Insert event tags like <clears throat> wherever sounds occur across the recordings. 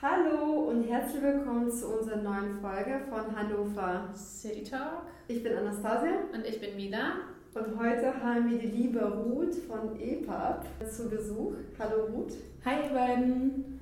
Hallo und herzlich willkommen zu unserer neuen Folge von Hannover City Talk. Ich bin Anastasia Und ich bin Mila. und heute haben wir die liebe Ruth von EPUB zu Besuch. Hallo Ruth. Hi, ihr beiden.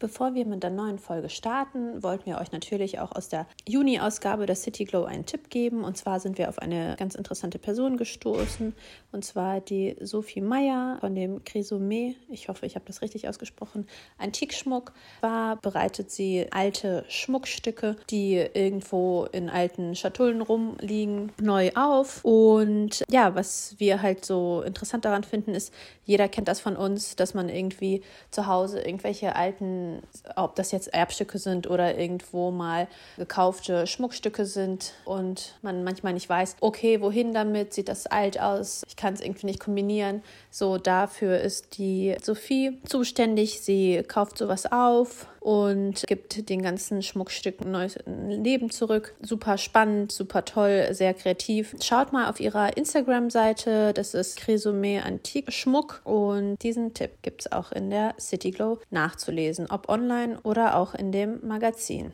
Bevor wir mit der neuen Folge starten, wollten wir euch natürlich auch aus der Juni-Ausgabe der City Glow einen Tipp geben. Und zwar sind wir auf eine ganz interessante Person gestoßen. Und zwar die Sophie Meyer von dem Chrysomé. Ich hoffe, ich habe das richtig ausgesprochen. Antikschmuck. War bereitet sie alte Schmuckstücke, die irgendwo in alten Schatullen rumliegen, neu auf. Und ja, was wir halt so interessant daran finden, ist, jeder kennt das von uns, dass man irgendwie zu Hause irgendwelche alten, ob das jetzt Erbstücke sind oder irgendwo mal gekaufte Schmuckstücke sind und man manchmal nicht weiß, okay, wohin damit, sieht das alt aus, ich kann es irgendwie nicht kombinieren. So, dafür ist die Sophie zuständig. Sie kauft sowas auf und gibt den ganzen Schmuckstücken neues Leben zurück. Super spannend, super toll, sehr kreativ. Schaut mal auf ihrer Instagram-Seite, das ist Chrysomé Antik Schmuck und diesen Tipp gibt es auch in der City Glow nachzulesen, ob online oder auch in dem Magazin.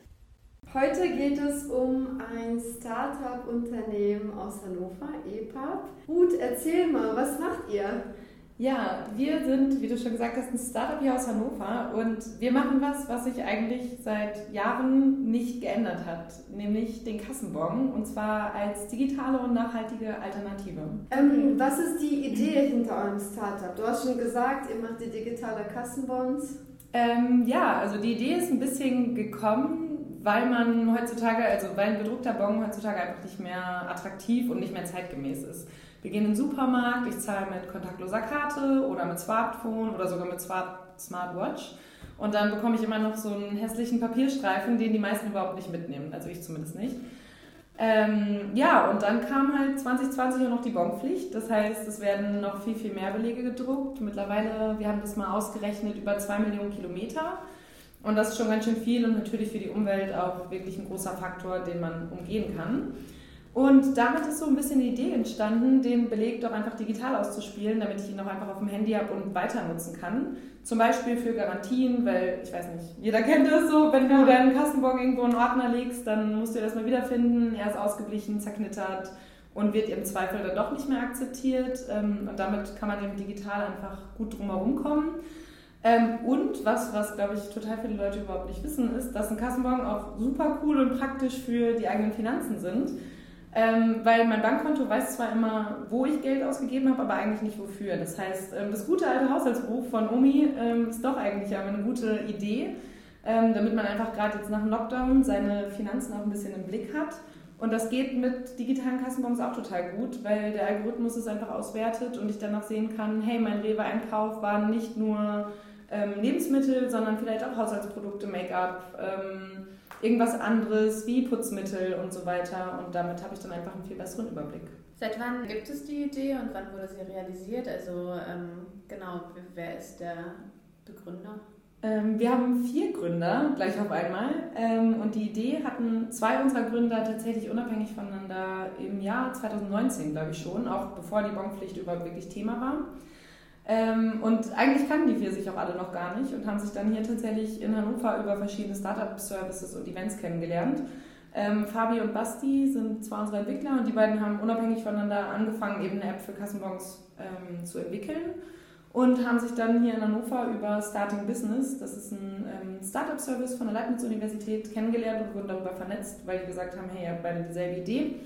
Heute geht es um ein Startup-Unternehmen aus Hannover, EPUB. Ruth, erzähl mal, was macht ihr? Ja, wir sind, wie du schon gesagt hast, ein Startup hier aus Hannover und wir machen was, was sich eigentlich seit Jahren nicht geändert hat, nämlich den Kassenbon und zwar als digitale und nachhaltige Alternative. Ähm, was ist die Idee hinter eurem Startup? Du hast schon gesagt, ihr macht die digitale Kassenbons. Ähm, ja, also die Idee ist ein bisschen gekommen, weil man heutzutage, also weil ein bedruckter Bon heutzutage einfach nicht mehr attraktiv und nicht mehr zeitgemäß ist. Wir gehen in den Supermarkt, ich zahle mit kontaktloser Karte oder mit Smartphone oder sogar mit Smart Smartwatch. Und dann bekomme ich immer noch so einen hässlichen Papierstreifen, den die meisten überhaupt nicht mitnehmen. Also ich zumindest nicht. Ähm, ja, und dann kam halt 2020 auch noch die Bonpflicht. Das heißt, es werden noch viel, viel mehr Belege gedruckt. Mittlerweile, wir haben das mal ausgerechnet, über zwei Millionen Kilometer. Und das ist schon ganz schön viel und natürlich für die Umwelt auch wirklich ein großer Faktor, den man umgehen kann. Und damit ist so ein bisschen die Idee entstanden, den Beleg doch einfach digital auszuspielen, damit ich ihn auch einfach auf dem Handy habe und weiter nutzen kann. Zum Beispiel für Garantien, weil ich weiß nicht, jeder kennt das so, wenn du deinen Kassenbon irgendwo in einen Ordner legst, dann musst du das mal wiederfinden, er ist ausgeblichen, zerknittert und wird im Zweifel dann doch nicht mehr akzeptiert. Ähm, Und damit kann man eben digital einfach gut drumherum kommen. Ähm, und was, was glaube ich total viele Leute überhaupt nicht wissen, ist, dass ein Kassenbon auch super cool und praktisch für die eigenen Finanzen sind. Ähm, weil mein Bankkonto weiß zwar immer, wo ich Geld ausgegeben habe, aber eigentlich nicht wofür. Das heißt, ähm, das gute alte Haushaltsbuch von Omi ähm, ist doch eigentlich eine gute Idee, ähm, damit man einfach gerade jetzt nach dem Lockdown seine Finanzen auch ein bisschen im Blick hat. Und das geht mit digitalen Kassenbons auch total gut, weil der Algorithmus es einfach auswertet und ich dann noch sehen kann, hey, mein Rewe-Einkauf waren nicht nur ähm, Lebensmittel, sondern vielleicht auch Haushaltsprodukte, Make-up, ähm, irgendwas anderes wie Putzmittel und so weiter. Und damit habe ich dann einfach einen viel besseren Überblick. Seit wann gibt es die Idee und wann wurde sie realisiert? Also ähm, genau, wer ist der Begründer? Ähm, wir haben vier Gründer gleich auf einmal ähm, und die Idee hatten zwei unserer Gründer tatsächlich unabhängig voneinander im Jahr 2019, glaube ich schon, auch bevor die Bonpflicht überhaupt wirklich Thema war. Ähm, und eigentlich kannten die vier sich auch alle noch gar nicht und haben sich dann hier tatsächlich in Hannover über verschiedene Startup-Services und Events kennengelernt. Ähm, Fabi und Basti sind zwei unserer Entwickler und die beiden haben unabhängig voneinander angefangen, eben eine App für Kassenbons ähm, zu entwickeln und haben sich dann hier in Hannover über Starting Business, das ist ein ähm, Startup-Service von der Leibniz-Universität, kennengelernt und wurden darüber vernetzt, weil die gesagt haben, hey, ihr habt beide dieselbe Idee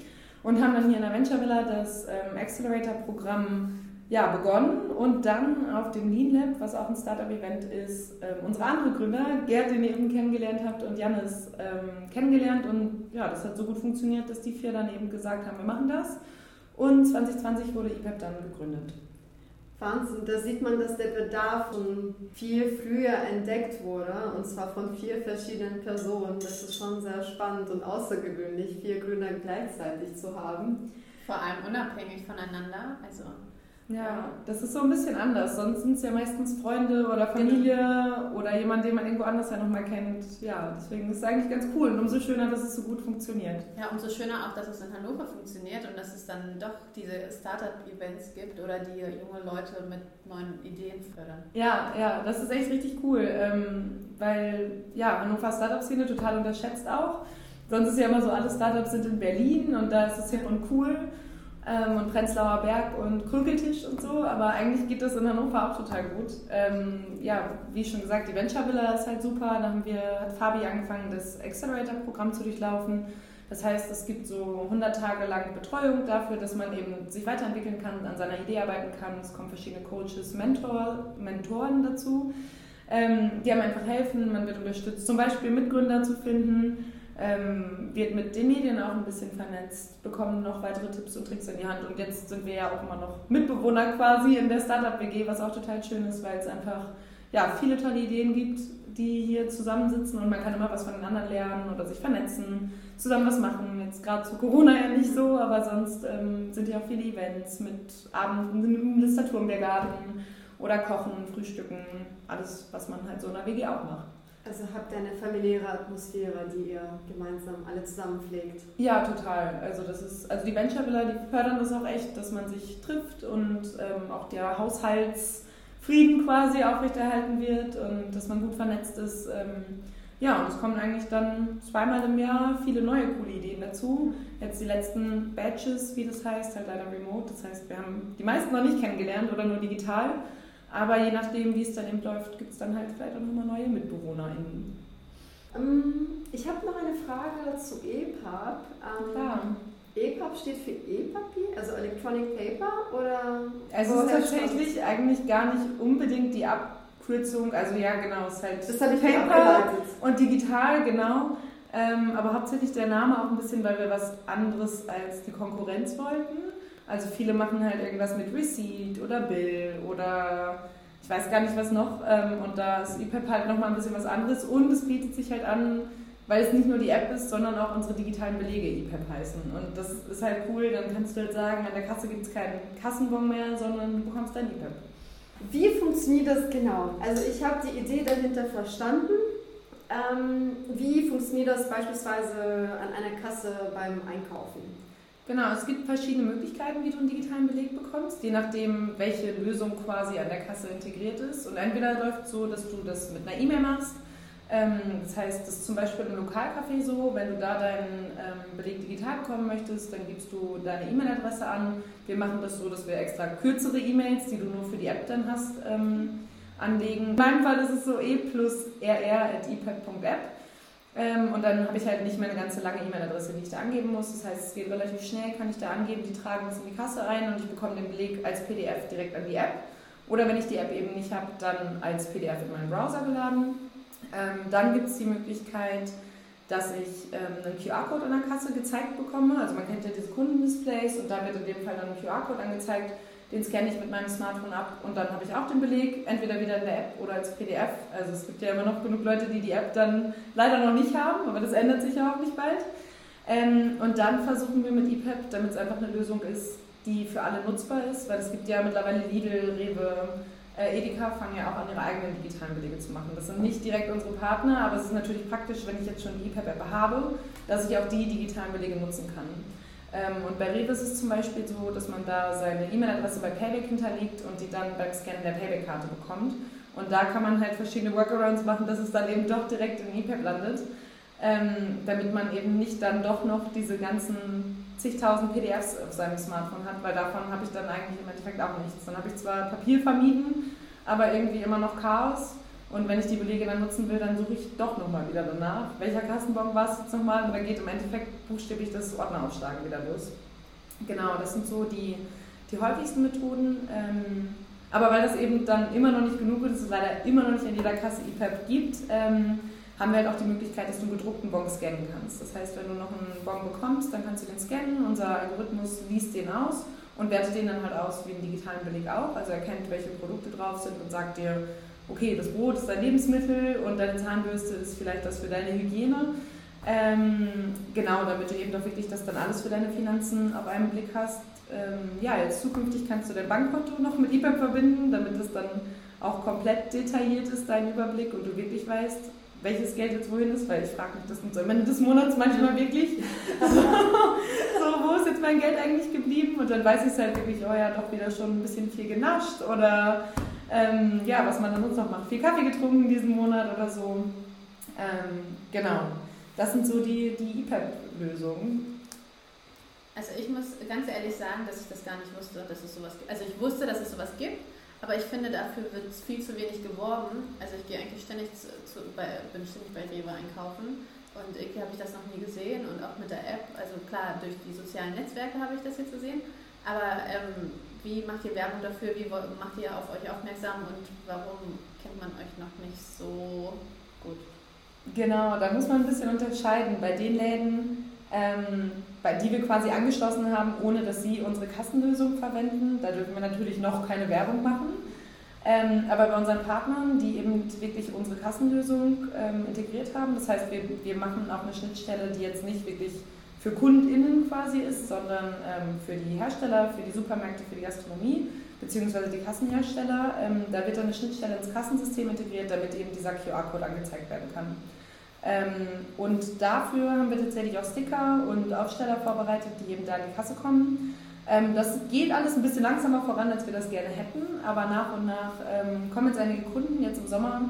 und haben dann hier in der Venture Villa das ähm, Accelerator-Programm ja, begonnen und dann auf dem Lean Lab, was auch ein Startup-Event ist, ähm, unsere andere Gründer, Gerd, den ihr eben kennengelernt habt, und Janis ähm, kennengelernt. Und ja, das hat so gut funktioniert, dass die vier dann eben gesagt haben, wir machen das. Und 2020 wurde IPEP dann gegründet. Wahnsinn, da sieht man, dass der Bedarf schon viel früher entdeckt wurde und zwar von vier verschiedenen Personen. Das ist schon sehr spannend und außergewöhnlich, vier Gründer gleichzeitig zu haben. Vor allem unabhängig voneinander. Also Ja, das ist so ein bisschen anders. Sonst sind es ja meistens Freunde oder Familie genau. oder jemand, den man irgendwo anders ja nochmal kennt. Ja, deswegen ist es eigentlich ganz cool und umso schöner, dass es so gut funktioniert. Ja, umso schöner auch, dass es in Hannover funktioniert und dass es dann doch diese Startup-Events gibt oder die junge Leute mit neuen Ideen fördern. Ja, ja, das ist echt richtig cool, ähm, weil ja, Hannover Startup-Szene total unterschätzt auch. Sonst ist ja immer so, alle Startups sind in Berlin und da ist es hip und cool ähm, und Prenzlauer Berg und Krügeltisch und so, aber eigentlich geht das in Hannover auch total gut. Ähm, ja, wie schon gesagt, die Venture Villa ist halt super. Da haben wir, hat Fabi angefangen, das Accelerator-Programm zu durchlaufen. Das heißt, es gibt so 100 Tage lang Betreuung dafür, dass man eben sich weiterentwickeln kann, an seiner Idee arbeiten kann. Es kommen verschiedene Coaches, Mentor, Mentoren dazu, ähm, die einem einfach helfen. Man wird unterstützt, zum Beispiel Mitgründer zu finden ähm, wird mit den Medien auch ein bisschen vernetzt, bekommen noch weitere Tipps und Tricks in die Hand. Und jetzt sind wir ja auch immer noch Mitbewohner quasi in der Startup-WG, was auch total schön ist, weil es einfach ja, viele tolle Ideen gibt, die hier zusammensitzen und man kann immer was von den anderen lernen oder sich vernetzen, zusammen was machen. Jetzt gerade zu Corona ja nicht so, aber sonst ähm, sind ja auch viele Events mit Abenden im Listaturmbiergarten oder Kochen, Frühstücken, alles, was man halt so in der WG auch macht. Also habt ihr eine familiäre Atmosphäre, die ihr gemeinsam alle zusammen pflegt? Ja, total. Also das ist, also die Venture Villa, die fördern das auch echt, dass man sich trifft und ähm, auch der Haushaltsfrieden quasi aufrechterhalten wird und dass man gut vernetzt ist. Ähm, ja, und es kommen eigentlich dann zweimal im Jahr viele neue coole Ideen dazu. Jetzt die letzten Batches, wie das heißt, halt leider remote. Das heißt, wir haben die meisten noch nicht kennengelernt oder nur digital. Aber je nachdem, wie es dann eben läuft, gibt es dann halt vielleicht auch nochmal neue MitbewohnerInnen. Ähm, ich habe noch eine Frage zu EPUB. Ähm, Klar. EPUB steht für E-Papier, also Electronic Paper oder? Also es ist tatsächlich eigentlich gar nicht unbedingt die Abkürzung, also ja genau, es ist halt das ich Paper und digital, genau. Ähm, aber hauptsächlich der Name auch ein bisschen, weil wir was anderes als die Konkurrenz wollten. Also viele machen halt irgendwas mit Receipt oder Bill oder ich weiß gar nicht was noch. Ähm, und da ist EPUB halt nochmal ein bisschen was anderes und es bietet sich halt an, weil es nicht nur die App ist, sondern auch unsere digitalen Belege EPUB heißen. Und das ist halt cool, dann kannst du halt sagen, an der Kasse gibt es keinen Kassenbon mehr, sondern du bekommst dein EPUB. Wie funktioniert das genau? Also ich habe die Idee dahinter verstanden. Ähm, wie funktioniert das beispielsweise an einer Kasse beim Einkaufen? Genau, es gibt verschiedene Möglichkeiten, wie du einen digitalen Beleg bekommst, je nachdem, welche Lösung quasi an der Kasse integriert ist. Und entweder läuft es so, dass du das mit einer E-Mail machst. Ähm, das heißt, das ist zum Beispiel im Lokalcafé so, wenn du da deinen ähm, Beleg digital bekommen möchtest, dann gibst du deine E-Mail-Adresse an. Wir machen das so, dass wir extra kürzere E-Mails, die du nur für die App dann hast, ähm, anlegen. In meinem Fall ist es so e plus rr.epad.app. Ähm, und dann habe ich halt nicht mehr eine ganze lange E-Mail-Adresse, die ich da angeben muss. Das heißt, es geht relativ schnell, kann ich da angeben, die tragen das in die Kasse ein und ich bekomme den Beleg als PDF direkt an die App. Oder wenn ich die App eben nicht habe, dann als PDF in meinen Browser geladen. Ähm, dann gibt es die Möglichkeit, dass ich ähm, einen QR-Code an der Kasse gezeigt bekomme. Also man kennt ja diese Kundendisplays und da wird in dem Fall dann ein QR-Code angezeigt den scanne ich mit meinem Smartphone ab und dann habe ich auch den Beleg, entweder wieder in der App oder als PDF. Also es gibt ja immer noch genug Leute, die die App dann leider noch nicht haben, aber das ändert sich ja nicht bald. Ähm, und dann versuchen wir mit EPEP, damit es einfach eine Lösung ist, die für alle nutzbar ist, weil es gibt ja mittlerweile Lidl, Rewe, äh, Edeka fangen ja auch an, ihre eigenen digitalen Belege zu machen. Das sind nicht direkt unsere Partner, aber es ist natürlich praktisch, wenn ich jetzt schon die EPEP-App habe, dass ich auch die digitalen Belege nutzen kann. Ähm, und bei Rewe ist es zum Beispiel so, dass man da seine E-Mail-Adresse bei Payback hinterlegt und die dann beim Scannen der Payback-Karte bekommt. Und da kann man halt verschiedene Workarounds machen, dass es dann eben doch direkt in EPAP landet, ähm, damit man eben nicht dann doch noch diese ganzen zigtausend PDFs auf seinem Smartphone hat, weil davon habe ich dann eigentlich im Endeffekt auch nichts. Dann habe ich zwar Papier vermieden, aber irgendwie immer noch Chaos. Und wenn ich die Belege dann nutzen will, dann suche ich doch nochmal wieder danach. Welcher Kassenbon war es jetzt nochmal? Und dann geht im Endeffekt buchstäblich das Ordneraufschlagen wieder los. Genau, das sind so die, die häufigsten Methoden. Ähm, aber weil das eben dann immer noch nicht genug ist, es leider immer noch nicht in jeder Kasse EPAP gibt, ähm, haben wir halt auch die Möglichkeit, dass du einen gedruckten Bon scannen kannst. Das heißt, wenn du noch einen Bon bekommst, dann kannst du den scannen. Unser Algorithmus liest den aus und wertet den dann halt aus wie einen digitalen Beleg auch. Also erkennt, welche Produkte drauf sind und sagt dir, okay, das Brot ist dein Lebensmittel und deine Zahnbürste ist vielleicht das für deine Hygiene. Ähm, genau, damit du eben doch wirklich das dann alles für deine Finanzen auf einen Blick hast. Ähm, ja, jetzt zukünftig kannst du dein Bankkonto noch mit eBay verbinden, damit es dann auch komplett detailliert ist, dein Überblick und du wirklich weißt, welches Geld jetzt wohin ist, weil ich frage mich das am Ende des Monats manchmal wirklich, <laughs> so, so, wo ist jetzt mein Geld eigentlich geblieben? Und dann weiß ich es halt wirklich, oh ja, doch wieder schon ein bisschen viel genascht oder ähm, ja, was man dann sonst noch macht. Viel Kaffee getrunken diesen Monat oder so. Ähm, genau. Das sind so die, die EPAP-Lösungen. Also ich muss ganz ehrlich sagen, dass ich das gar nicht wusste, dass es sowas gibt. Also ich wusste, dass es sowas gibt, aber ich finde, dafür wird viel zu wenig geworben. Also ich gehe eigentlich ständig zu, zu, bei, bin ständig bei Rewe einkaufen und irgendwie habe ich das noch nie gesehen und auch mit der App. Also klar, durch die sozialen Netzwerke habe ich das jetzt gesehen. Aber ähm, wie macht ihr Werbung dafür? Wie macht ihr auf euch aufmerksam und warum kennt man euch noch nicht so gut? Genau, da muss man ein bisschen unterscheiden. Bei den Läden, ähm, bei die wir quasi angeschlossen haben, ohne dass sie unsere Kassenlösung verwenden. Da dürfen wir natürlich noch keine Werbung machen. Ähm, aber bei unseren Partnern, die eben wirklich unsere Kassenlösung ähm, integriert haben, das heißt, wir, wir machen auch eine Schnittstelle, die jetzt nicht wirklich für KundInnen quasi ist, sondern ähm, für die Hersteller, für die Supermärkte, für die Gastronomie, beziehungsweise die Kassenhersteller. Ähm, da wird dann eine Schnittstelle ins Kassensystem integriert, damit eben dieser QR-Code angezeigt werden kann. Ähm, und dafür haben wir tatsächlich auch Sticker und Aufsteller vorbereitet, die eben da in die Kasse kommen. Ähm, das geht alles ein bisschen langsamer voran, als wir das gerne hätten, aber nach und nach ähm, kommen jetzt einige Kunden, jetzt im Sommer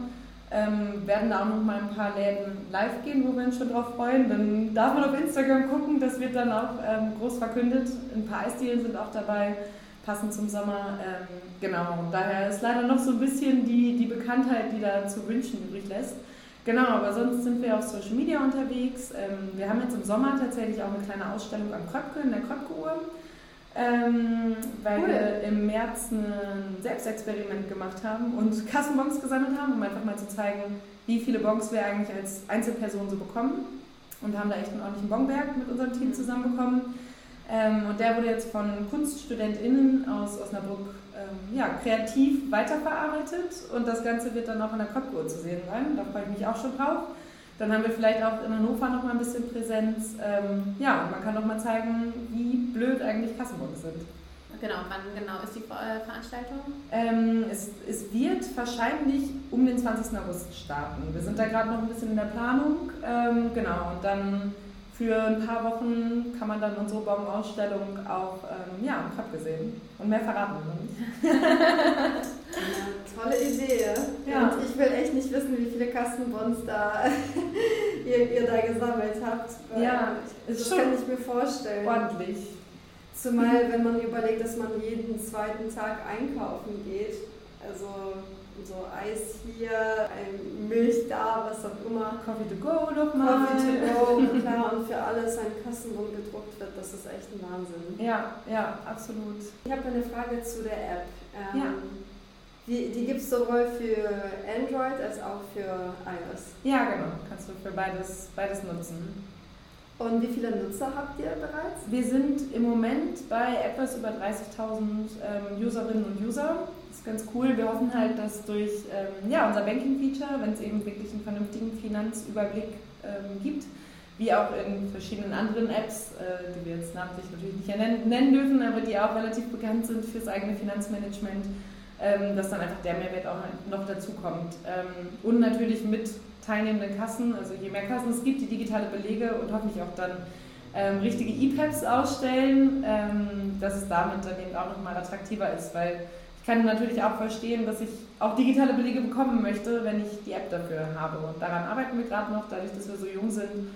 ähm, werden da auch noch mal ein paar Läden live gehen, wo wir uns schon drauf freuen. Dann darf man auf Instagram gucken, das wird dann auch ähm, groß verkündet. Ein paar Eisdielen sind auch dabei, passend zum Sommer. Ähm, genau, daher ist leider noch so ein bisschen die, die Bekanntheit, die da zu wünschen übrig lässt. Genau, aber sonst sind wir auf Social Media unterwegs. Ähm, wir haben jetzt im Sommer tatsächlich auch eine kleine Ausstellung am Kröpke, in der Kröpke-Uhr, ähm, weil cool. wir im März ein Selbstexperiment gemacht haben und Kassenbons gesammelt haben, um einfach mal zu zeigen, wie viele Bons wir eigentlich als Einzelperson so bekommen. Und haben da echt einen ordentlichen Bonberg mit unserem Team mhm. zusammenbekommen. Ähm, und der wurde jetzt von KunststudentInnen aus Osnabrück ähm, ja, kreativ weiterverarbeitet und das Ganze wird dann auch in der Kopfuhr zu sehen sein. Da freue ich mich auch schon drauf. Dann haben wir vielleicht auch in Hannover noch mal ein bisschen Präsenz. Ähm, ja, man kann noch mal zeigen, wie blöd eigentlich Kassenbons sind. Genau, wann genau ist die äh, Veranstaltung? Ähm, es, es wird wahrscheinlich um den 20. August starten. Wir sind da gerade noch ein bisschen in der Planung. Ähm, genau, und dann für ein paar Wochen kann man dann unsere Bon-Ausstellung auch ähm, ja, am Kopf gesehen. Und mehr verraten wir nicht. ja, tolle Idee. Ja. Und ich will echt nicht wissen, wie viele Kastenbons da <laughs> ihr, ihr, da gesammelt habt. Ja, ich, das kann ich mir vorstellen. Ordentlich. Zumal, wenn man überlegt, dass man jeden zweiten Tag einkaufen geht. Also so Eis hier, Milch da, was auch immer. Coffee to go nochmal. Coffee to go, klar, und für alles ein Kassenbon gedruckt wird, das ist echt ein Wahnsinn. Ja, ja, absolut. Ich habe eine Frage zu der App. Ähm, ja. Die, die gibt es sowohl für Android als auch für iOS. Ja, genau. Kannst du für beides, beides nutzen. Und wie viele Nutzer habt ihr bereits? Wir sind im Moment bei etwas über 30.000 ähm, Userinnen und User ist ganz cool. Wir hoffen halt, dass durch ähm, ja, unser Banking-Feature, wenn es eben wirklich einen vernünftigen Finanzüberblick ähm, gibt, wie auch in verschiedenen anderen Apps, äh, die wir jetzt namentlich natürlich nicht nennen, nennen dürfen, aber die auch relativ bekannt sind fürs eigene Finanzmanagement, ähm, dass dann einfach der Mehrwert auch noch dazu kommt. Ähm, und natürlich mit teilnehmenden Kassen, also je mehr Kassen es gibt, die digitale Belege und hoffentlich auch dann ähm, richtige E-Pads ausstellen, ähm, dass es damit dann eben auch nochmal attraktiver ist, weil kann natürlich auch verstehen, dass ich auch digitale Belege bekommen möchte, wenn ich die App dafür habe. Und daran arbeiten wir gerade noch, dadurch, dass wir so jung sind,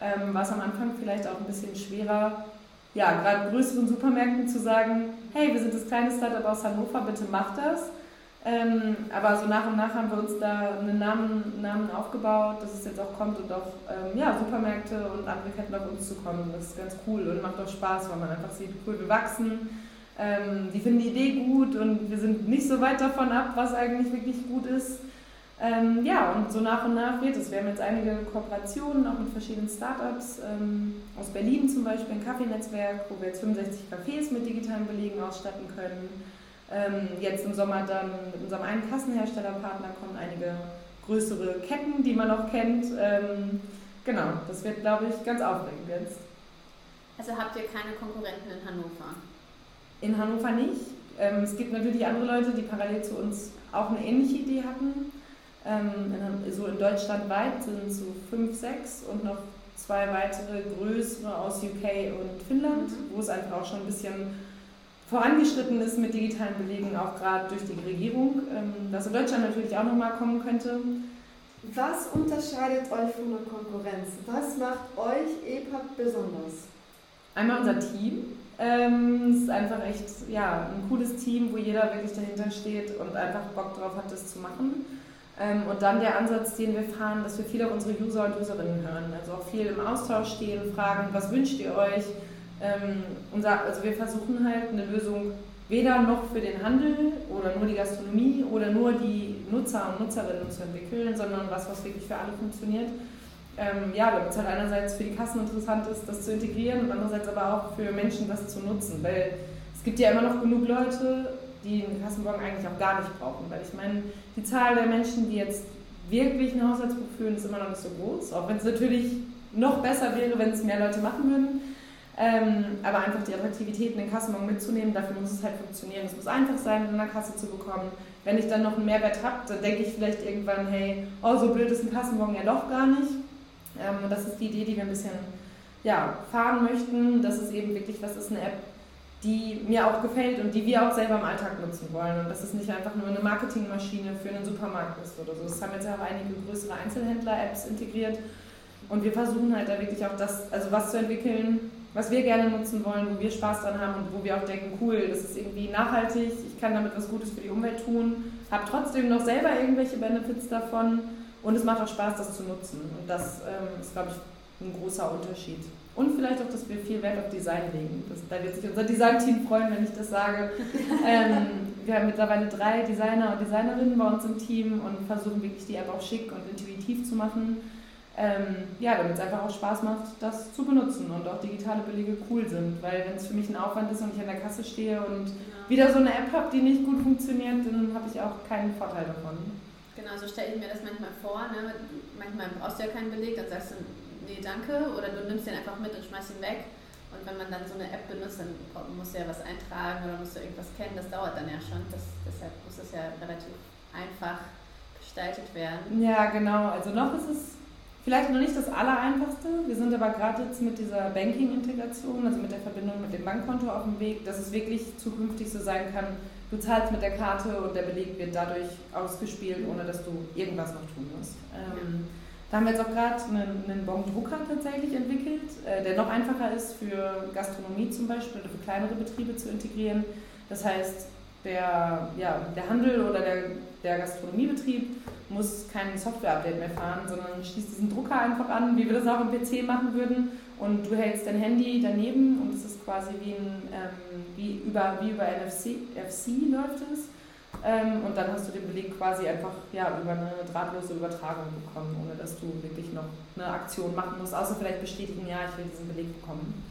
ähm, war es am Anfang vielleicht auch ein bisschen schwerer, ja, gerade größeren Supermärkten zu sagen, hey, wir sind das kleine Startup aus Hannover, bitte macht das. Ähm, aber so nach und nach haben wir uns da einen Namen, Namen aufgebaut, dass es jetzt auch kommt und auch ähm, ja, Supermärkte und andere Ketten auf uns zu kommen. Das ist ganz cool und macht auch Spaß, weil man einfach sieht, cool, wir wachsen ähm, die finden die Idee gut und wir sind nicht so weit davon ab, was eigentlich wirklich gut ist. Ähm, ja, und so nach und nach wird es. Wir haben jetzt einige Kooperationen auch mit verschiedenen Startups. Ähm, aus Berlin zum Beispiel ein Kaffeenetzwerk, wo wir jetzt 65 Cafés mit digitalen Belegen ausstatten können. Ähm, jetzt im Sommer dann mit unserem einen Kassenherstellerpartner kommen einige größere Ketten, die man auch kennt. Ähm, genau, das wird, glaube ich, ganz aufregend jetzt. Also habt ihr keine Konkurrenten in Hannover? In Hannover nicht. Ähm, es gibt natürlich andere Leute, die parallel zu uns auch eine ähnliche Idee hatten. Ähm, in, so in Deutschland weit sind es so fünf, sechs und noch zwei weitere größere aus UK und Finnland, mhm. wo es einfach auch schon ein bisschen vorangeschritten ist mit digitalen Belegen, auch gerade durch die Regierung, ähm, dass in Deutschland natürlich auch nochmal kommen könnte. Was unterscheidet euch von der Konkurrenz? Was macht euch EPUB besonders? Einmal unser Team. Ähm, es ist einfach echt ja, ein cooles Team, wo jeder wirklich dahinter steht und einfach Bock drauf hat, das zu machen. Ähm, und dann der Ansatz, den wir fahren, dass wir viel auf unsere User und Userinnen hören. Also auch viel im Austausch stehen, fragen, was wünscht ihr euch? Ähm, also wir versuchen halt eine Lösung weder noch für den Handel oder nur die Gastronomie oder nur die Nutzer und Nutzerinnen zu entwickeln, sondern was, was wirklich für alle funktioniert. Ähm, ja, damit es halt einerseits für die Kassen interessant ist, das zu integrieren und andererseits aber auch für Menschen das zu nutzen, weil es gibt ja immer noch genug Leute, die einen Kassenbon eigentlich auch gar nicht brauchen, weil ich meine, die Zahl der Menschen, die jetzt wirklich ein Haushaltsbuch führen, ist immer noch nicht so groß, auch wenn es natürlich noch besser wäre, wenn es mehr Leute machen würden. Ähm, aber einfach die Attraktivität in den Kassenbon mitzunehmen, dafür muss es halt funktionieren. Es muss einfach sein, in einer Kasse zu bekommen. Wenn ich dann noch einen Mehrwert habe, dann denke ich vielleicht irgendwann, hey, oh, so blöd ist ein Kassenbon ja doch gar nicht. Ähm, und das ist die Idee, die wir ein bisschen ja, fahren möchten, dass es eben wirklich was ist, eine App, die mir auch gefällt und die wir auch selber im Alltag nutzen wollen. Und dass es nicht einfach nur eine Marketingmaschine für einen Supermarkt ist oder so. Das haben jetzt auch einige größere Einzelhändler-Apps integriert. Und wir versuchen halt da wirklich auch das, also was zu entwickeln, was wir gerne nutzen wollen, wo wir Spaß dran haben und wo wir auch denken, cool, das ist irgendwie nachhaltig, ich kann damit was Gutes für die Umwelt tun, habe trotzdem noch selber irgendwelche Benefits davon und es macht auch Spaß, das zu nutzen. Und das ähm, ist, glaube ich, ein großer Unterschied. Und vielleicht auch, dass wir viel Wert auf Design legen. Das, da wird sich unser Designteam freuen, wenn ich das sage. <laughs> ähm, wir haben mittlerweile drei Designer und Designerinnen bei uns im Team und versuchen wirklich die App auch schick und intuitiv zu machen. Ähm, ja, damit es einfach auch Spaß macht, das zu benutzen und auch digitale Belege cool sind. Weil wenn es für mich ein Aufwand ist und ich an der Kasse stehe und genau. wieder so eine App habe, die nicht gut funktioniert, dann habe ich auch keinen Vorteil davon. Genau, so stelle ich mir das manchmal vor. Ne? Manchmal brauchst du ja keinen Beleg, dann sagst du, nee, danke, oder du nimmst den einfach mit und schmeißt ihn weg. Und wenn man dann so eine App benutzt, dann musst du ja was eintragen oder musst du irgendwas kennen. Das dauert dann ja schon. Das, deshalb muss das ja relativ einfach gestaltet werden. Ja, genau. Also noch ist es vielleicht noch nicht das Allereinfachste. Wir sind aber gerade jetzt mit dieser Banking-Integration, also mit der Verbindung mit dem Bankkonto auf dem Weg, dass es wirklich zukünftig so sein kann, du zahlst mit der Karte und der Beleg wird dadurch ausgespielt, ohne dass du irgendwas noch tun musst. Ähm, da haben wir jetzt auch gerade einen, einen Bon-Drucker tatsächlich entwickelt, äh, der noch einfacher ist für Gastronomie zum Beispiel oder für kleinere Betriebe zu integrieren. Das heißt, der, ja, der Handel oder der, der Gastronomiebetrieb muss kein Software-Update mehr fahren, sondern schließt diesen Drucker einfach an, wie wir das auch im PC machen würden. Und du hältst dein Handy daneben und es ist quasi wie, ein, ähm, wie, über, wie über NFC FC läuft es. Ähm, und dann hast du den Beleg quasi einfach ja, über eine drahtlose Übertragung bekommen, ohne dass du wirklich noch eine Aktion machen musst, außer vielleicht bestätigen, ja, ich will diesen Beleg bekommen.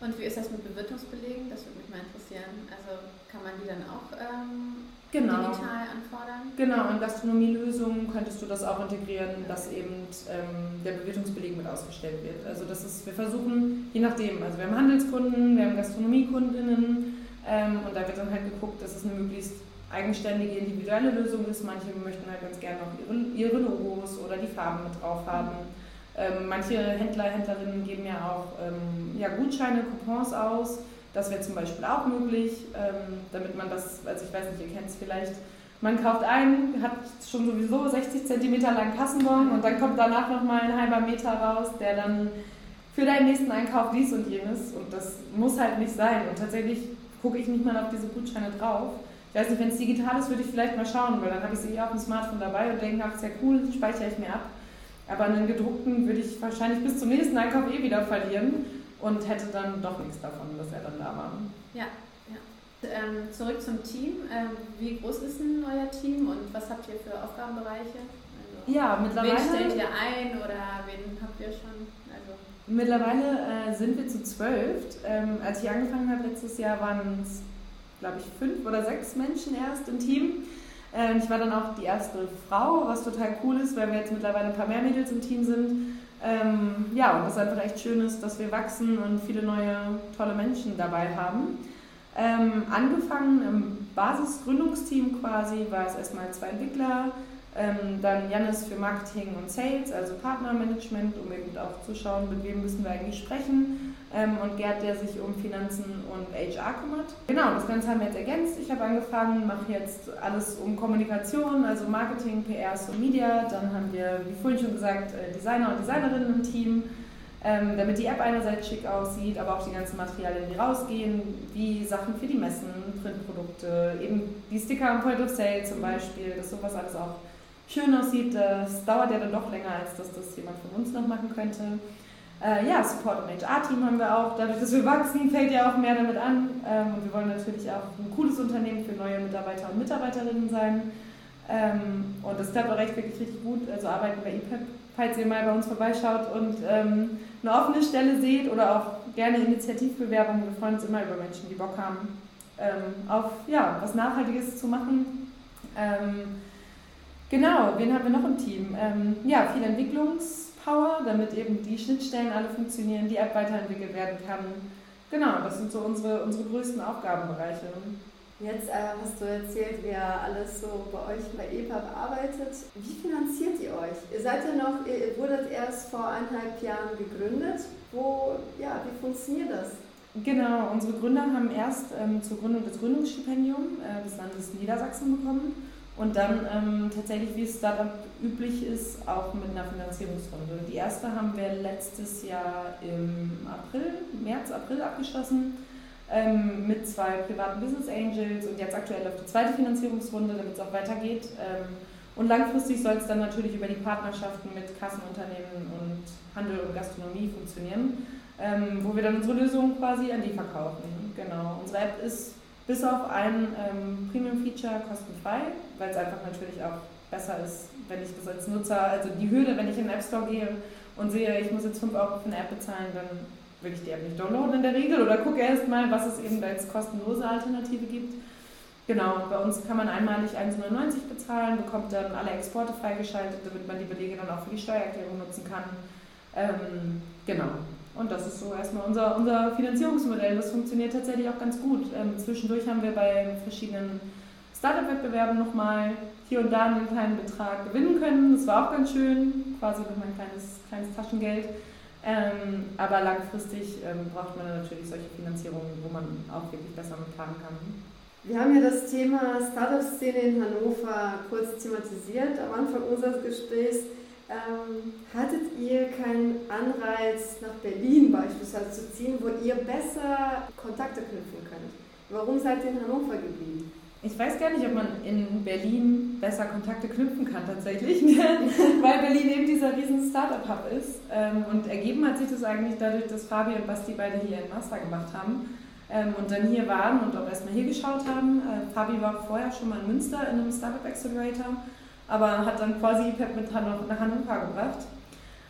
Und wie ist das mit Bewirtungsbelegen? Das würde mich mal interessieren. Also kann man die dann auch ähm, genau. digital anfordern? Genau, in Gastronomielösungen könntest du das auch integrieren, dass eben ähm, der Bewirtungsbeleg mit ausgestellt wird. Also das ist, wir versuchen, je nachdem, also wir haben Handelskunden, wir haben Gastronomiekundinnen ähm, und da wird dann halt geguckt, dass es eine möglichst eigenständige, individuelle Lösung ist. Manche möchten halt ganz gerne noch ihre, Logos oder die Farben mit drauf haben. Ähm, manche Händler, Händlerinnen geben ja auch ähm, ja, Gutscheine, Coupons aus. Das wäre zum Beispiel auch möglich, ähm, damit man das, also ich weiß nicht, ihr kennt es vielleicht, man kauft ein, hat schon sowieso 60 cm lang Kassenbon und dann kommt danach nochmal ein halber Meter raus, der dann für deinen nächsten Einkauf dies und jenes und das muss halt nicht sein und tatsächlich gucke ich nicht mal auf diese Gutscheine drauf. Ich weiß nicht, wenn es digital ist, würde ich vielleicht mal schauen, weil dann habe ich sie eh auf dem Smartphone dabei und denke, ach, sehr cool, speichere ich mir ab. Aber einen gedruckten würde ich wahrscheinlich bis zum nächsten Einkauf eh wieder verlieren und hätte dann doch nichts davon, dass er dann da war. Ja, ja. Ähm, zurück zum Team. Ähm, wie groß ist denn euer Team und was habt ihr für Aufgabenbereiche? Also, ja, mittlerweile. Wen stellt ihr ein oder wen habt ihr schon? Also, mittlerweile äh, sind wir zu zwölf. Ähm, als ich angefangen habe letztes Jahr, waren es glaube ich, fünf oder sechs Menschen erst im Team. Ähm, ich war dann auch die erste Frau, was total cool ist, weil wir jetzt mittlerweile ein paar mehr Mädels im Team sind. Ähm, ja, und das einfach echt schön ist, dass wir wachsen und viele neue tolle Menschen dabei haben. Ähm, angefangen im Basisgründungsteam quasi war es erstmal zwei Entwickler, ähm, dann Janis für Marketing und Sales, also Partnermanagement, um eben auch zu schauen, mit wem müssen wir eigentlich sprechen. Ähm, und Gerd, der sich um Finanzen und HR kümmert. Genau, das Ganze haben wir jetzt ergänzt. Ich habe angefangen, mache jetzt alles um Kommunikation, also Marketing, PR, Social Media. Dann haben wir, wie vorhin schon gesagt, äh, Designer und Designerinnen im Team. Ähm, damit die App einerseits schick aussieht, aber auch die ganzen Materialien, die rausgehen, wie Sachen für die Messen, Printprodukte, eben die Sticker am Point of Sale zum Beispiel, dass sowas alles auch schön aussieht. Das dauert ja dann doch länger, als dass das jemand von uns noch machen könnte. Äh, ja, Support und HR-Team haben wir auch. Dadurch, dass wir wachsen, fällt ja auch mehr damit an. Ähm, und wir wollen natürlich auch ein cooles Unternehmen für neue Mitarbeiter und Mitarbeiterinnen sein. Ähm, und das klappt auch echt wirklich richtig gut. Also arbeiten bei EPEP, falls ihr mal bei uns vorbeischaut und ähm, eine offene Stelle seht oder auch gerne Initiativbewerbungen. Wir freuen uns immer über Menschen, die Bock haben, ähm, auf ja, was Nachhaltiges zu machen. Ähm, genau, wen haben wir noch im Team? Ähm, ja, viel Entwicklungspower, damit eben die Schnittstellen alle funktionieren, die App weiterentwickelt werden kann. Genau, das sind so unsere, unsere größten Aufgabenbereiche. Jetzt äh, hast du erzählt, wer alles so bei euch bei EPA arbeitet. Wie finanziert ihr euch? Ihr seid ja noch, ihr wurdet erst vor eineinhalb Jahren gegründet. Wo, ja, wie funktioniert das? Genau, unsere Gründer haben erst ähm, zur Gründung des Gründungsstipendiums äh, des Landes Niedersachsen bekommen und dann ähm, tatsächlich, wie es Startup üblich ist, auch mit einer Finanzierungsrunde. Die erste haben wir letztes Jahr im April, März, April abgeschlossen ähm, mit zwei privaten Business Angels und jetzt aktuell auf die zweite Finanzierungsrunde, damit es auch weitergeht. Ähm, und langfristig soll es dann natürlich über die Partnerschaften mit Kassenunternehmen und Handel und Gastronomie funktionieren, ähm, wo wir dann unsere Lösung quasi an die verkaufen. Genau. Unsere App ist bis auf ein ähm, Premium-Feature kostenfrei, weil es einfach natürlich auch besser ist, wenn ich das als Nutzer, also die Hürde, wenn ich in den App Store gehe und sehe, ich muss jetzt 5 Euro für eine App bezahlen, dann will ich die App nicht downloaden in der Regel oder gucke erst mal, was es eben als kostenlose Alternative gibt. Genau, bei uns kann man einmalig 1,99 bezahlen, bekommt dann alle Exporte freigeschaltet, damit man die Belege dann auch für die Steuererklärung nutzen kann. Ähm, genau. Und das ist so erstmal unser, unser Finanzierungsmodell. Das funktioniert tatsächlich auch ganz gut. Ähm, zwischendurch haben wir bei verschiedenen Startup-Wettbewerben nochmal hier und da einen kleinen Betrag gewinnen können. Das war auch ganz schön, quasi nochmal ein kleines, kleines Taschengeld. Ähm, aber langfristig ähm, braucht man natürlich solche Finanzierungen, wo man auch wirklich besser mit planen kann. Wir haben ja das Thema Startup-Szene in Hannover kurz thematisiert am Anfang unseres Gesprächs. Ähm, hattet ihr keinen Anreiz, nach Berlin beispielsweise zu ziehen, wo ihr besser Kontakte knüpfen könnt? Warum seid ihr in Hannover geblieben? Ich weiß gar nicht, ob man in Berlin besser Kontakte knüpfen kann tatsächlich, <laughs> weil Berlin eben dieser riesen Startup-Hub ist. Ähm, und ergeben hat sich das eigentlich dadurch, dass Fabi und Basti beide hier einen Master gemacht haben ähm, und dann hier waren und auch erstmal hier geschaut haben. Äh, Fabi war vorher schon mal in Münster in einem Startup Accelerator, aber hat dann quasi IPEP mit nach Hannover gebracht.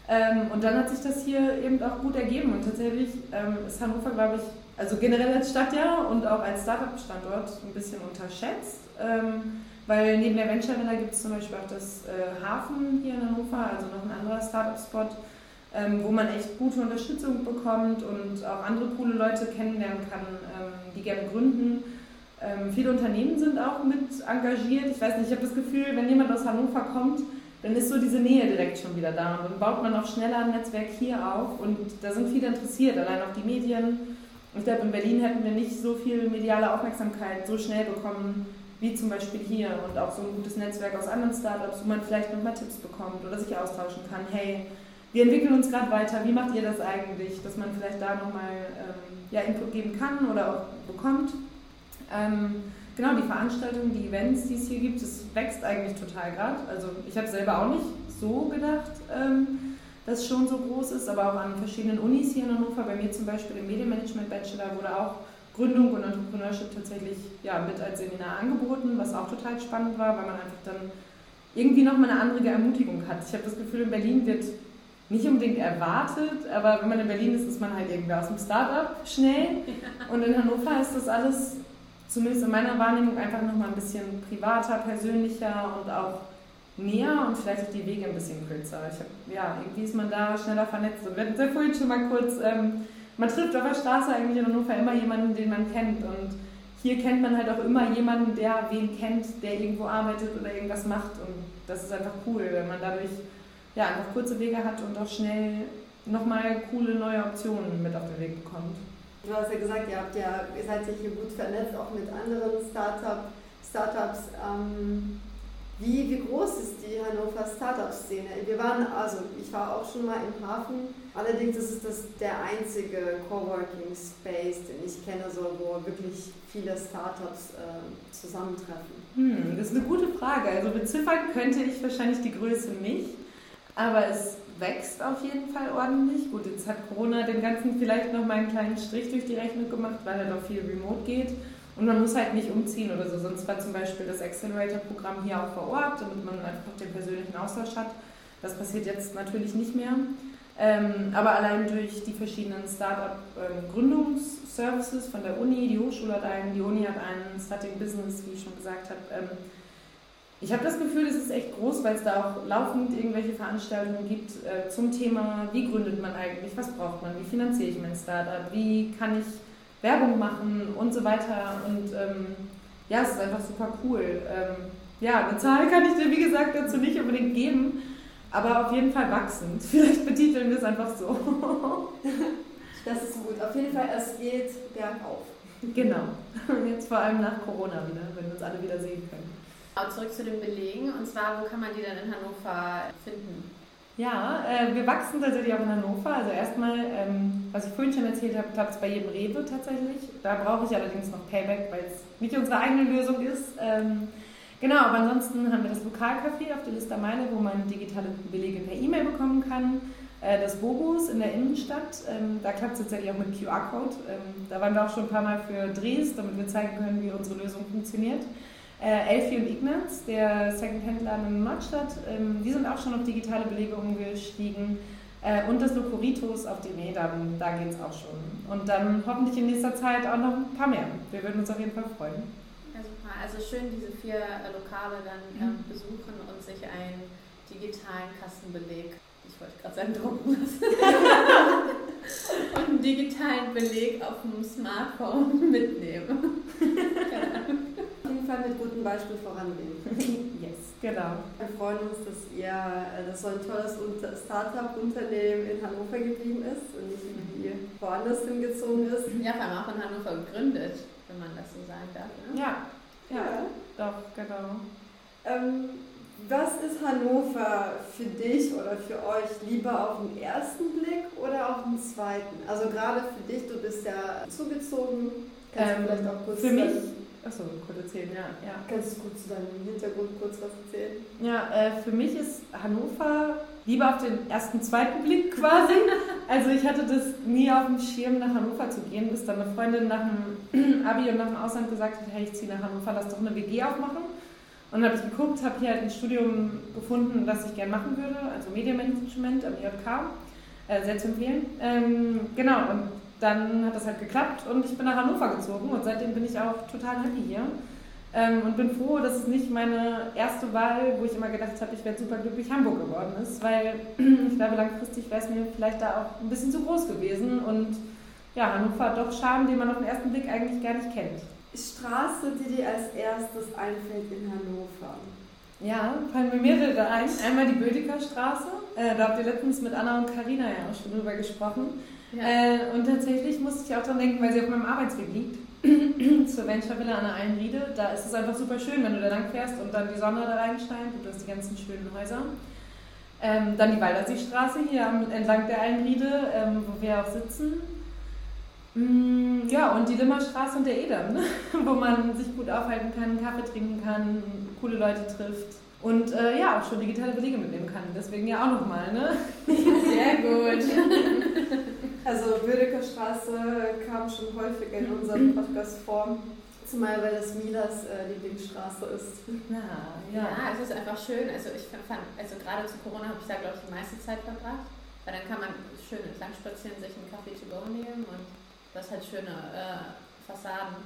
Ähm, und dann hat sich das hier eben auch gut ergeben und tatsächlich ist Hannover, glaube ich, also generell als Stadt ja und auch als Startup-Standort ein bisschen unterschätzt. Ähm, weil neben der Venture Villa gibt es zum Beispiel auch das äh, Hafen hier in Hannover, also noch ein anderer Startup-Spot, ähm, wo man echt gute Unterstützung bekommt und auch andere coole Leute kennenlernen kann, ähm, die gerne gründen. Ähm, viele Unternehmen sind auch mit engagiert. Ich weiß nicht, ich habe das Gefühl, wenn jemand aus Hannover kommt, dann ist so diese Nähe direkt schon wieder da und dann baut man auch schneller ein Netzwerk hier auf und da sind viele interessiert, allein auch die Medien ich glaube, in Berlin hätten wir nicht so viel mediale Aufmerksamkeit so schnell bekommen, wie zum Beispiel hier und auch so ein gutes Netzwerk aus anderen Startups, wo man vielleicht nochmal Tipps bekommt oder sich austauschen kann. Hey, wir entwickeln uns gerade weiter, wie macht ihr das eigentlich? Dass man vielleicht da nochmal ähm, ja, Input geben kann oder auch bekommt. Ähm, genau, die Veranstaltungen, die Events, die es hier gibt, das wächst eigentlich total gerade. Also ich habe selber auch nicht so gedacht. Ähm, das schon so groß ist, aber auch an verschiedenen Unis hier in Hannover. Bei mir zum Beispiel im Medienmanagement Bachelor wurde auch Gründung und Entrepreneurship tatsächlich ja, mit als Seminar angeboten, was auch total spannend war, weil man einfach dann irgendwie nochmal eine andere Ermutigung hat. Ich habe das Gefühl, in Berlin wird nicht unbedingt erwartet, aber wenn man in Berlin ist, ist man halt irgendwie aus dem Startup schnell. Und in Hannover ist das alles, zumindest in meiner Wahrnehmung, einfach nochmal ein bisschen privater, persönlicher und auch näher und vielleicht auch die Wege ein bisschen kürzer. Ich hab, ja, irgendwie ist man da schneller vernetzt. Und wir hatten ja vorhin schon mal kurz, ähm, man trifft auf der Straße eigentlich in Hannover immer jemanden, den man kennt. Und hier kennt man halt auch immer jemanden, der wen kennt, der irgendwo arbeitet oder irgendwas macht. Und das ist einfach cool, wenn man dadurch ja, einfach kurze Wege hat und auch schnell nochmal coole neue Optionen mit auf den Weg bekommt. Du hast ja gesagt, ihr, habt ja, ihr seid ja hier gut vernetzt, auch mit anderen Startup, Startups. Ähm, wie, wie groß ist die Hannover Startup-Szene? Wir waren, also ich war auch schon mal im Hafen, allerdings ist es das der einzige Coworking Space, den ich kenne, so, wo wirklich viele Startups äh, zusammentreffen. Hm, das ist eine gute Frage. Also beziffern könnte ich wahrscheinlich die Größe nicht, aber es wächst auf jeden Fall ordentlich. Gut, jetzt hat Corona den ganzen vielleicht noch mal einen kleinen Strich durch die Rechnung gemacht, weil halt auch viel remote geht. Und man muss halt nicht umziehen oder so. Sonst war zum Beispiel das Accelerator-Programm hier auch vor Ort, damit man einfach den persönlichen Austausch hat. Das passiert jetzt natürlich nicht mehr. Ähm, aber allein durch die verschiedenen Startup-Gründungsservices ähm, von der Uni, die Hochschule hat einen, die Uni hat einen, Starting Business, wie ich schon gesagt habe. Ähm, ich habe das Gefühl, es ist echt groß, weil es da auch laufend irgendwelche Veranstaltungen gibt äh, zum Thema, wie gründet man eigentlich, was braucht man, wie finanziere ich mein Startup, wie kann ich Werbung machen und so weiter. Und ähm, ja, es ist einfach super cool. Ähm, ja, eine Zahl kann ich dir, wie gesagt, dazu nicht unbedingt geben, aber auf jeden Fall wachsend. <laughs> Vielleicht betiteln wir es einfach so. <laughs> das ist gut. Auf jeden Fall, es geht bergauf. Genau. Jetzt vor allem nach Corona wieder, wenn wir uns alle wieder sehen können. Zurück zu den Belegen. Und zwar, wo kann man die denn in Hannover finden? Ja, äh, wir wachsen tatsächlich auch in Hannover. Also erstmal, ähm, was ich vorhin schon erzählt habe, klappt es bei jedem Rewe tatsächlich. Da brauche ich allerdings noch Payback, weil es nicht unsere eigene Lösung ist. Ähm, genau, aber ansonsten haben wir das Lokalcafé auf der Liste Meile, wo man digitale Belege per E-Mail bekommen kann. Äh, das Bobus in der Innenstadt, ähm, da klappt es tatsächlich auch mit QR-Code. Ähm, da waren wir auch schon ein paar Mal für Drehs, damit wir zeigen können, wie unsere Lösung funktioniert. Äh, Elfi und Ignaz, der Second-Hand-Laden in Nordstadt, ähm, die sind auch schon auf digitale Belege umgestiegen. Äh, und das Locoritos auf die Medam, da geht es auch schon. Und dann hoffentlich in nächster Zeit auch noch ein paar mehr. Wir würden uns auf jeden Fall freuen. Ja, super. Also schön, diese vier äh, Lokale dann ähm, mhm. besuchen und sich einen digitalen Kassenbeleg, ich wollte gerade sagen, drucken lassen. <laughs> und einen digitalen Beleg auf dem Smartphone <laughs> mitnehmen. Fall mit gutem Beispiel vorangehen. <laughs> yes, genau. Wir freuen uns, dass ihr, äh, dass so ein tolles Startup-Unternehmen in Hannover geblieben ist und nicht irgendwie woanders hingezogen ist. Ja, vor allem auch in Hannover gegründet, wenn man das so sagen darf. Ne? Ja. ja, ja, doch, genau. Ähm, was ist Hannover für dich oder für euch lieber auf den ersten Blick oder auf den zweiten? Also gerade für dich, du bist ja zugezogen. Kannst ähm, du vielleicht auch kurz für mich Achso, kurz erzählen, ja, ja. Kannst du kurz zu deinem Hintergrund kurz was erzählen? Ja, äh, für mich ist Hannover lieber auf den ersten, zweiten Blick quasi. <laughs> also ich hatte das nie auf dem Schirm, nach Hannover zu gehen, bis dann eine Freundin nach dem <clears throat> Abi und nach dem Ausland gesagt hat, hey, ich ziehe nach Hannover, lass doch eine WG aufmachen. Und dann habe ich geguckt, habe hier halt ein Studium gefunden, das ich gerne machen würde, also Medienmanagement am IJK, äh, sehr zu empfehlen. Ähm, genau, und dann hat das halt geklappt und ich bin nach Hannover gezogen und seitdem bin ich auch total happy hier. Ähm, und bin froh, dass es nicht meine erste Wahl, wo ich immer gedacht habe, ich werde super glücklich Hamburg geworden ist, weil <clears throat> ich glaube, langfristig wäre es mir vielleicht da auch ein bisschen zu groß gewesen und ja, Hannover hat doch Charme, den man auf den ersten Blick eigentlich gar nicht kennt. Straße, die dir als erstes einfällt in Hannover? Ja, fallen mir mehrere ein. Einmal die Bödecker Straße, äh, da habt ihr letztens mit Anna und Karina ja auch schon drüber gesprochen. Ja. Äh, und tatsächlich musste ich auch dran denken, weil sie auf meinem Arbeitsweg liegt, <clears throat> zur Venture Villa an der Einriede. Da ist es einfach super schön, wenn du da lang fährst und dann die Sonne da reinscheint und du hast die ganzen schönen Häuser. Ähm, dann die Walderseestraße hier entlang der Einriede, ähm, wo wir auch sitzen. Mm, ja, und die Limmerstraße und der Edam, ne? <laughs> wo man sich gut aufhalten kann, Kaffee trinken kann, coole Leute trifft und äh, ja, auch schon digitale Belege mitnehmen kann. Deswegen ja auch nochmal, ne? <laughs> Sehr gut. <laughs> Also Würdecker Straße kam schon häufig in unserem Podcast vor. Zumal weil das Milas äh, Lieblingsstraße ist. Ja, ja. ja, es ist einfach schön. Also ich fand, also gerade zu Corona habe ich da glaube ich die meiste Zeit verbracht. Weil dann kann man schön entlang spazieren, sich einen Kaffee to go nehmen und das hat schöne äh, Fassaden.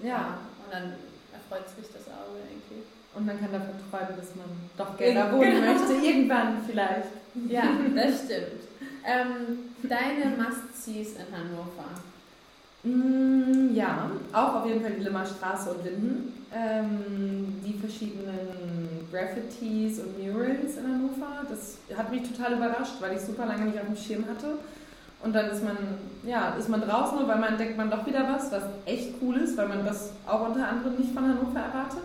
Ja. ja. Und dann erfreut sich das Auge irgendwie. Und man kann davon träumen, dass man doch gerne da wohnen genau. möchte, irgendwann vielleicht. Ja, das stimmt. Ähm, deine Must-Sees in Hannover? Mm, ja, auch auf jeden Fall die Limmer Straße und Linden. Ähm, die verschiedenen Graffitis und Murals in Hannover. Das hat mich total überrascht, weil ich super lange nicht auf dem Schirm hatte. Und dann ist man, ja, ist man draußen, weil man entdeckt man doch wieder was, was echt cool ist, weil man das auch unter anderem nicht von Hannover erwartet.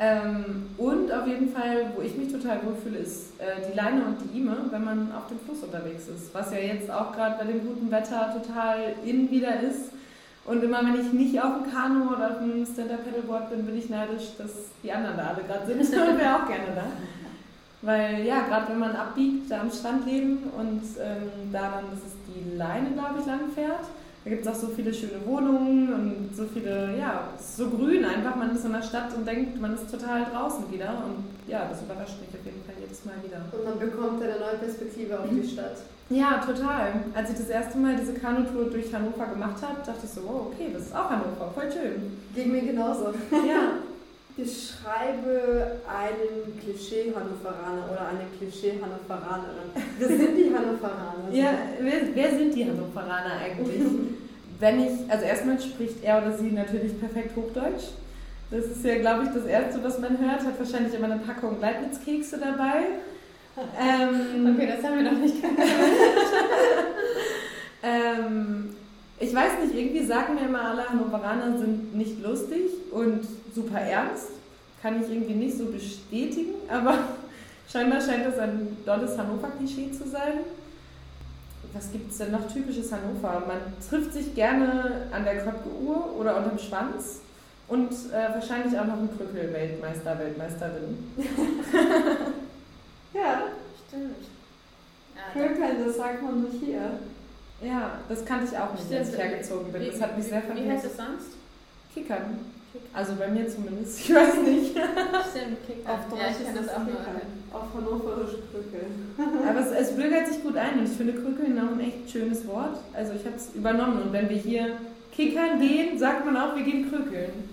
Ähm, und auf jeden Fall, wo ich mich total wohlfühle, ist äh, die Leine und die Ime, wenn man auf dem Fluss unterwegs ist. Was ja jetzt auch gerade bei dem guten Wetter total in wieder ist. Und immer wenn ich nicht auf dem Kanu oder auf dem Stand-Up-Paddleboard bin, bin ich neidisch, dass die anderen da alle gerade sind <laughs> und wäre auch gerne da. Weil ja, gerade wenn man abbiegt, da am Strand leben und ähm, da dann, das ist die Leine, glaube ich, lang fährt da gibt es auch so viele schöne Wohnungen und so viele, ja, so grün einfach. Man ist in der Stadt und denkt, man ist total draußen wieder. Und ja, das überrascht mich auf jeden Fall jedes Mal wieder. Und man bekommt eine neue Perspektive auf die Stadt. Ja, total. Als ich das erste Mal diese Kanutour durch Hannover gemacht habe, dachte ich so, wow, okay, das ist auch Hannover, voll schön. Ging mir genauso. Ja. <laughs> Beschreibe einen Klischee-Hannoveraner oder eine Klischee-Hannoveranerin. Wer sind die Hannoveraner? <laughs> Ja, wer, wer sind die Hannoveraner eigentlich? <laughs> Wenn ich, also erstmal spricht er oder sie natürlich perfekt Hochdeutsch. Das ist ja, glaube ich, das Erste, was man hört. Hat wahrscheinlich immer eine Packung Leibniz-Kekse dabei. Ähm, okay, das haben wir noch nicht gehört. <laughs> ähm, ich weiß nicht, irgendwie sagen mir immer alle Hannoveraner sind nicht lustig und super ernst. Kann ich irgendwie nicht so bestätigen, aber <laughs> scheinbar scheint das ein dolles Hannover-Klischee zu sein. Was gibt es denn noch typisches Hannover? Man trifft sich gerne an der Köpke-Uhr oder unterm Schwanz und äh, wahrscheinlich auch noch ein Krückel-Weltmeister, Weltmeisterin. <laughs> ja, stimmt. Ja, Krückeln, das sagt man nicht hier. Ja, das kannte ich auch nicht, als ich hergezogen bin. Das hat mich sehr verwirrt. Wie heißt es sonst? Kickern. Also bei mir zumindest, ich weiß nicht. Stimmt, Kickern. Auf Deutsch ja, ich kann das auch Kickern. Auf hannoverische Krücken. Aber es, es bürgert sich gut ein und ich finde Krücken auch ein echt schönes Wort. Also ich habe es übernommen und wenn wir hier kickern gehen, sagt man auch, wir gehen krükeln.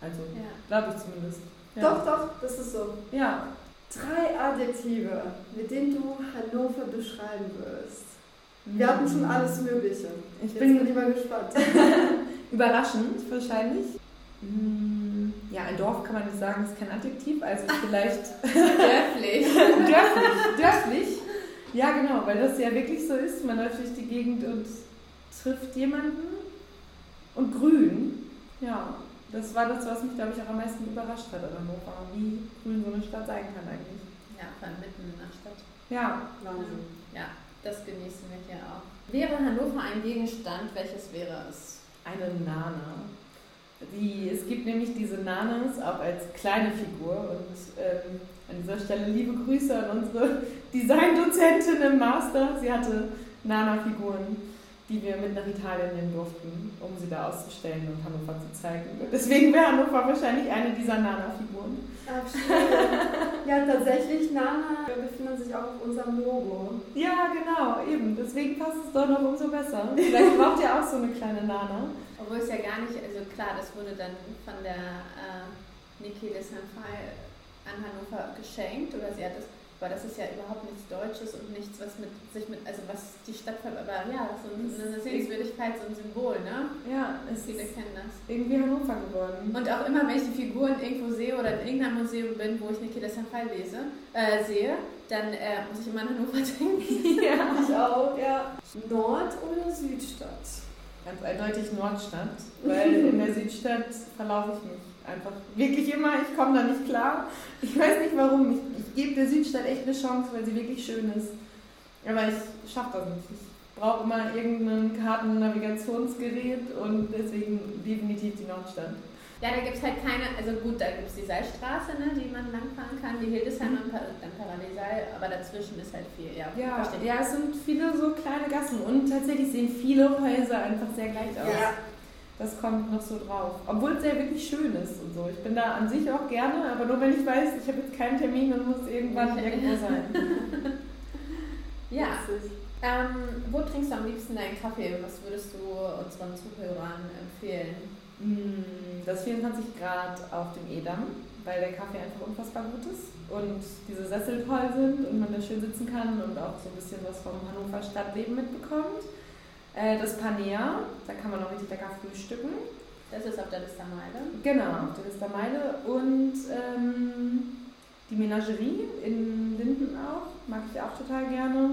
Also, ja. glaube ich zumindest. Ja. Doch, doch, das ist so. Ja. Drei Adjektive, mit denen du Hannover beschreiben wirst. Wir hatten schon alles Mögliche. Ich Jetzt bin, bin ich mal gespannt. <laughs> Überraschend wahrscheinlich. Mm, ja, ein Dorf kann man nicht sagen, ist kein Adjektiv, also <laughs> vielleicht. dörflich. dörflich. Dörflich. Ja, genau, weil das ja wirklich so ist. Man läuft durch die Gegend und trifft jemanden. Und grün. Ja, das war das, was mich, glaube ich, auch am meisten überrascht hat an Hannover, wie grün so eine Stadt sein kann eigentlich. Ja, vor allem mitten in der Stadt. Ja. Wahnsinn. Ja. Das genießen wir hier auch. Wäre Hannover ein Gegenstand, welches wäre es? Eine Nana. Die, es gibt nämlich diese Nanas auch als kleine Figur und ähm, an dieser Stelle liebe Grüße an unsere <laughs> Designdozentin im Master. Sie hatte Nana-Figuren die wir mit nach Italien nehmen durften, um sie da auszustellen und Hannover zu zeigen. Deswegen wäre Hannover wahrscheinlich eine dieser Nana-Figuren. <laughs> ja, tatsächlich, Nana befindet sich auch auf unserem Logo. Ja, genau, eben. Deswegen passt es doch noch umso besser. Vielleicht braucht ihr auch so eine kleine Nana. Obwohl es ja gar nicht, also klar, das wurde dann von der äh, Niki de Saint-Fay an Hannover geschenkt oder sie hat es weil das ist ja überhaupt nichts Deutsches und nichts, was mit sich mit, also was die Stadt, aber ja, so eine Sehenswürdigkeit, so ein Symbol, ne? Ja, es viele kennen das. Irgendwie Hannover geworden. Und auch immer, wenn ich die Figuren irgendwo sehe oder in irgendeinem Museum bin, wo ich Nikita Sanfai lese, äh, sehe, dann äh, muss ich immer an Hannover <laughs> denken. ja, ich auch, ja. Nord- oder Südstadt? Ganz eindeutig Nordstadt, <laughs> weil in der Südstadt verlaufe ich mich einfach wirklich immer, ich komme da nicht klar. Ich weiß nicht warum. Ich, ich gebe der Südstadt echt eine Chance, weil sie wirklich schön ist. Aber ich schaffe das nicht. Ich brauche immer irgendein Kartennavigationsgerät und deswegen definitiv die Nordstadt. Ja, da gibt es halt keine, also gut, da gibt es die Seilstraße, ne, die man langfahren kann, die Hildesheim und dann Parallelseil, aber dazwischen ist halt viel, ja. Ja, ja, es sind viele so kleine Gassen und tatsächlich sehen viele Häuser einfach sehr gleich aus. Ja. Das kommt noch so drauf. Obwohl es ja wirklich schön ist und so. Ich bin da an sich auch gerne, aber nur wenn ich weiß, ich habe jetzt keinen Termin und muss irgendwann <laughs> irgendwo sein. <laughs> ja. Ähm, wo trinkst du am liebsten deinen Kaffee? Was würdest du unseren Zuhörern empfehlen? Mm, das 24 Grad auf dem Edam, weil der Kaffee einfach unfassbar gut ist und diese Sessel toll sind und man da schön sitzen kann und auch so ein bisschen was vom Hannover Stadtleben mitbekommt. Äh, das Panea, da kann man auch richtig lecker frühstücken. Das ist auf der Listermeile. Genau, auf der Listermeile. Und ähm, die Menagerie in Linden auch, mag ich auch total gerne.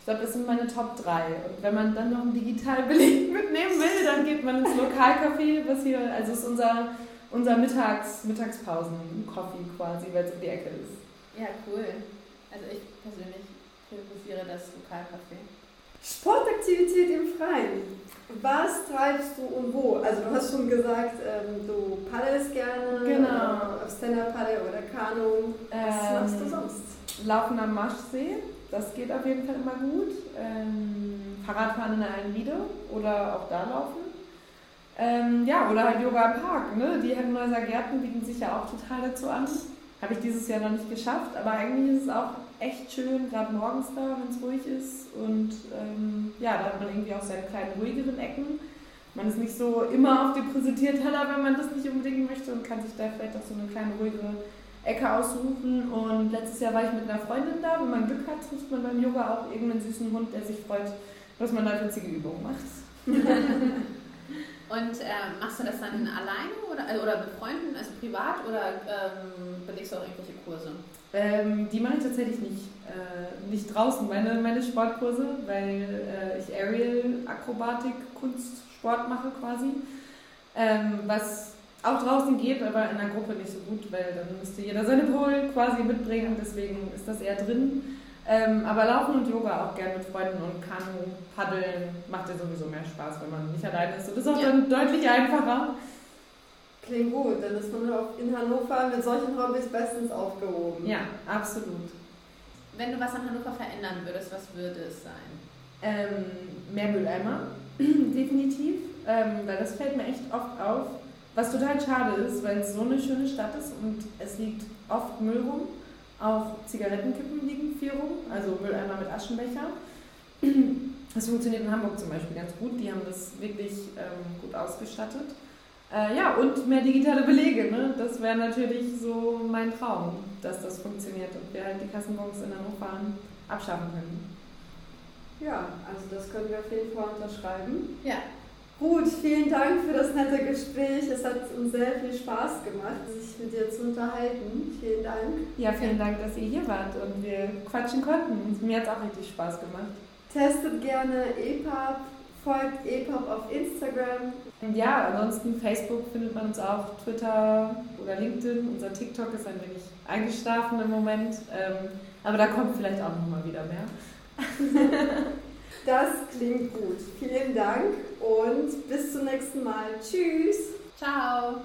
Ich glaube, das sind meine Top 3. Und wenn man dann noch einen Digitalbeleg <laughs> mitnehmen will, dann geht man ins Lokalcafé, was hier, also ist unser, unser Mittags, Mittagspausen-Coffee quasi, weil es um die Ecke ist. Ja, cool. Also ich persönlich priorisiere das Lokalcafé. Sportaktivität im Freien. Was treibst du und wo? Also du hast schon gesagt, ähm, du paddelst gerne. Genau. Auf Stand-Up-Paddle oder Kanu. Was Ähm, machst du sonst? Laufen am Marschsee, das geht auf jeden Fall immer gut. Ähm, Fahrradfahren in der Einriede oder auch da laufen. Ähm, ja, oder halt Yoga im Park. Ne? Die Herrenhäuser Gärten bieten sich ja auch total dazu an. Habe ich dieses Jahr noch nicht geschafft, aber eigentlich ist es auch echt schön, gerade morgens da, wenn es ruhig ist. Und ähm, ja, da hat man irgendwie auch seine kleinen ruhigeren Ecken. Man ist nicht so immer auf dem Präsentierteller, wenn man das nicht unbedingt möchte und kann sich da vielleicht auch so eine kleine ruhigere Ecke aussuchen. Und letztes Jahr war ich mit einer Freundin da. Wenn man Glück hat, trifft man beim Yoga auch irgendeinen süßen Hund, der sich freut, dass man da witzige Übungen macht. <laughs> Und äh, machst du das dann alleine oder, also, oder mit Freunden, also privat oder ähm, belegst du auch irgendwelche Kurse? Ähm, die mache ich tatsächlich nicht, äh, nicht draußen, meine, meine Sportkurse, weil äh, ich Aerial Akrobatik Kunstsport mache quasi. Ähm, was auch draußen geht, aber in der Gruppe nicht so gut, weil dann müsste jeder seine Pole quasi mitbringen, deswegen ist das eher drin. Ähm, aber Laufen und Yoga auch gerne mit Freunden und Kanu, Paddeln macht ja sowieso mehr Spaß, wenn man nicht alleine ist. Und das ist auch Ja. dann deutlich einfacher. Klingt gut, dann ist man in Hannover mit solchen Hobbys bestens aufgehoben. Ja, absolut. Wenn du was an Hannover verändern würdest, was würde es sein? Ähm, mehr Mülleimer, <clears throat> definitiv, ähm, weil das fällt mir echt oft auf. Was total schade ist, weil es so eine schöne Stadt ist und es liegt oft Müll rum. Auch Zigarettenkippen liegen viel rum, also Mülleimer mit Aschenbecher. <clears throat> Das funktioniert in Hamburg zum Beispiel ganz gut. Die haben das wirklich ähm, gut ausgestattet. Äh, ja, und mehr digitale Belege. Ne? Das wäre natürlich so mein Traum, dass das funktioniert und wir halt die Kassenbons in Hannover abschaffen können. Ja, also das können wir auf jeden Fall unterschreiben. Ja, Gut, vielen Dank für das nette Gespräch. Es hat uns sehr viel Spaß gemacht, sich mit dir zu unterhalten. Vielen Dank. Ja, vielen Dank, dass ihr hier wart und wir quatschen konnten. Mir hat es auch richtig Spaß gemacht. Testet gerne EPUB, folgt EPUB auf Instagram. Und ja, ansonsten Facebook findet man uns auch, Twitter oder LinkedIn. Unser TikTok ist ein wenig eingeschlafen im Moment, ähm, aber da kommt vielleicht auch nochmal wieder mehr. <laughs> Das klingt gut. Vielen Dank und bis zum nächsten Mal. Tschüss. ciao.